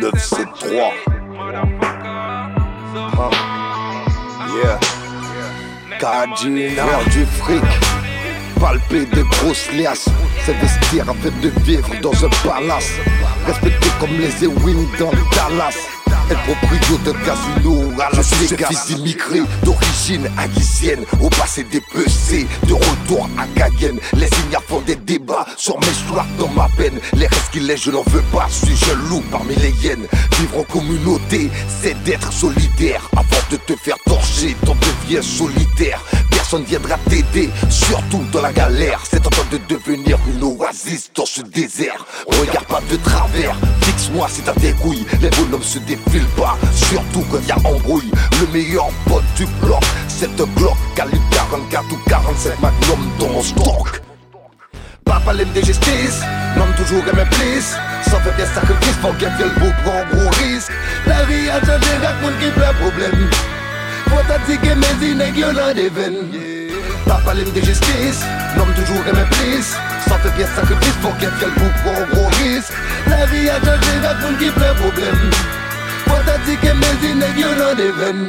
973. Huh. Yeah. Cardinal. Du fric. Palper des grosses liasses. S'investir afin de vivre dans un palace. Respecté comme les Ewing dans Dallas. Être proprio de casino à la Je fils d'immigrés d'origine haïtienne. Au passé dépecé, de retour à Cayenne. Les ignares font des débats sur mes soirs dans ma peine. Les restes qu'il est je n'en veux pas, je suis jaloux parmi les hyènes Vivre en communauté, c'est d'être solidaire. Avant de te faire torcher, t'en deviens solitaire Personne viendra t'aider, surtout dans la galère. C'est en train de devenir une dans ce désert Regarde pas de travers, fixe-moi si t'as des couilles Les bonhommes se défilent pas, surtout quand y a embrouille. Le meilleur pote du bloc, cette Glock, calibre 44 ou 47 Magnum dans mon stock. Papa l'aime des justice, nomme toujours aimé plus. Sans faire des sacrifices, pour qu'elle le beau prend gros risque. La vie a changé, raconte qui plein problème. Faut t'attiquer mes y'en a des veines. Papa l'aime des justice, nomme toujours aimé plus. Sans faire des sacrifices, pour qu'elle le beau prend gros. La vie a changé, raconte qui plein problème. Watatike mezine gyono deven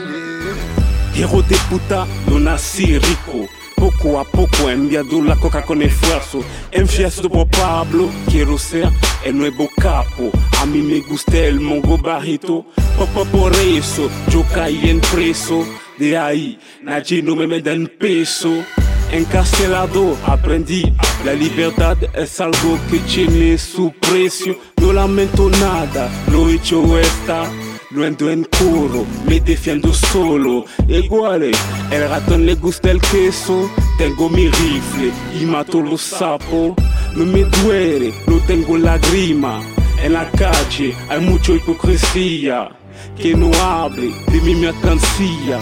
Hero de puta no nasci rico. Pouco a pouco enviado la coca con esfuerzo Enfiesto por Pablo, quiero ser el nuevo capo. A me gusta el mongo barrito. Poco por eso, yo caí en preso. De ahí, nadie no me da en peso Encarcelado, aprendí La libertad es algo que tiene su precio No lamento nada, lo hecho está Luendo en coro, me defiendo solo. Igual, el ratón le gusta el queso. Tengo mi rifle y mato los sapos. No me duele, no tengo lágrima. En la calle hay mucha hipocresía. Que no hable de mi mercancía.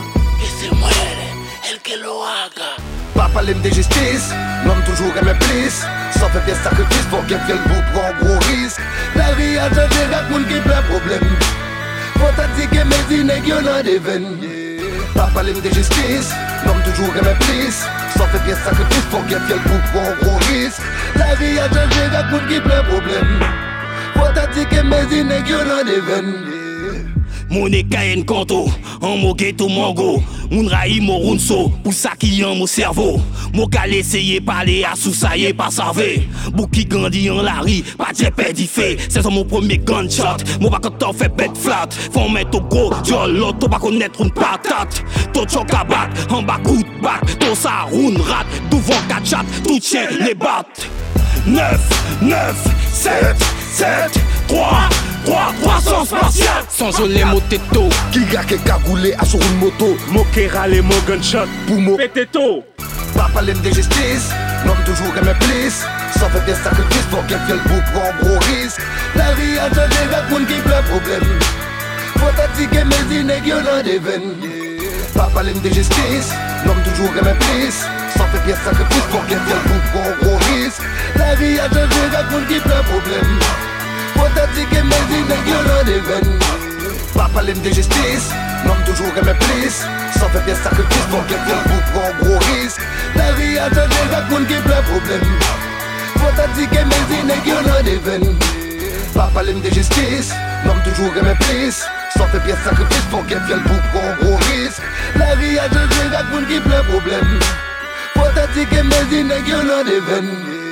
Se muere Papa l'aime des justices, l'homme toujours aime plus. Sans faire des sacrifices pour qu'il le bout prend gros risque. La vie a changé, raconte qui plein problème. Faut t'attiquer mes inègres, y'en a des veines. Papa l'aime des justice, l'homme toujours aime plus. Sans faire des sacrifices pour qu'il le bout prend gros risque. La vie a changé, raconte qui plein problème. Faut t'attiquer mes inègres, y'en a des veines. Mon kayen kanto, an mo geto mango Moun rayi mo runso, sa ki yon mo servo. Mo kal eseye pale a sou sa ye pa sarve Bou ki gandi an la ri, pa dje pedi fe. Se son mo premier gunshot, mo pa kontan fe bet flat. Fon men to go, jolo, to pa konet roun patat. To chok a bat, an ba kout bat. To sa roun rat, douvan kachat, tout chen le bat. 9, 9, 7, 7, 3 3, 300 spatial Sans les moteto, Qui a qui cagoulé à sur une moto. Mokera les mo gunshot. Pour mo Peteto, Papa l'aime des justice, l'homme toujours aime plus Sans faire des sacrifices pour qu'il le bout prend gros risque La vie a changé, raconte qui plein problème. Faut t'attiquer mes inègres, y'en a des veines. Papa l'aime des justice, l'homme toujours aime plus Sans faire des sacrifices pour qu'il le bout prend gros risque La vie a changé, raconte qui plein problème T'attiquer mes inègres, y'en a des Papa l'aime des justice, l'homme toujours plus Sans faire des sacrifices pour qu'il le bout prend gros risque. La vie a changé, raconte qui plein problème Faut t'attiquer mes inègres, y'en a des veines Papa l'aime des justice, l'homme toujours plus Sans faire des sacrifices pour qu'il le bout prend gros risque. La vie a changé, raconte qui plein problème mes inègres, y'en a des veines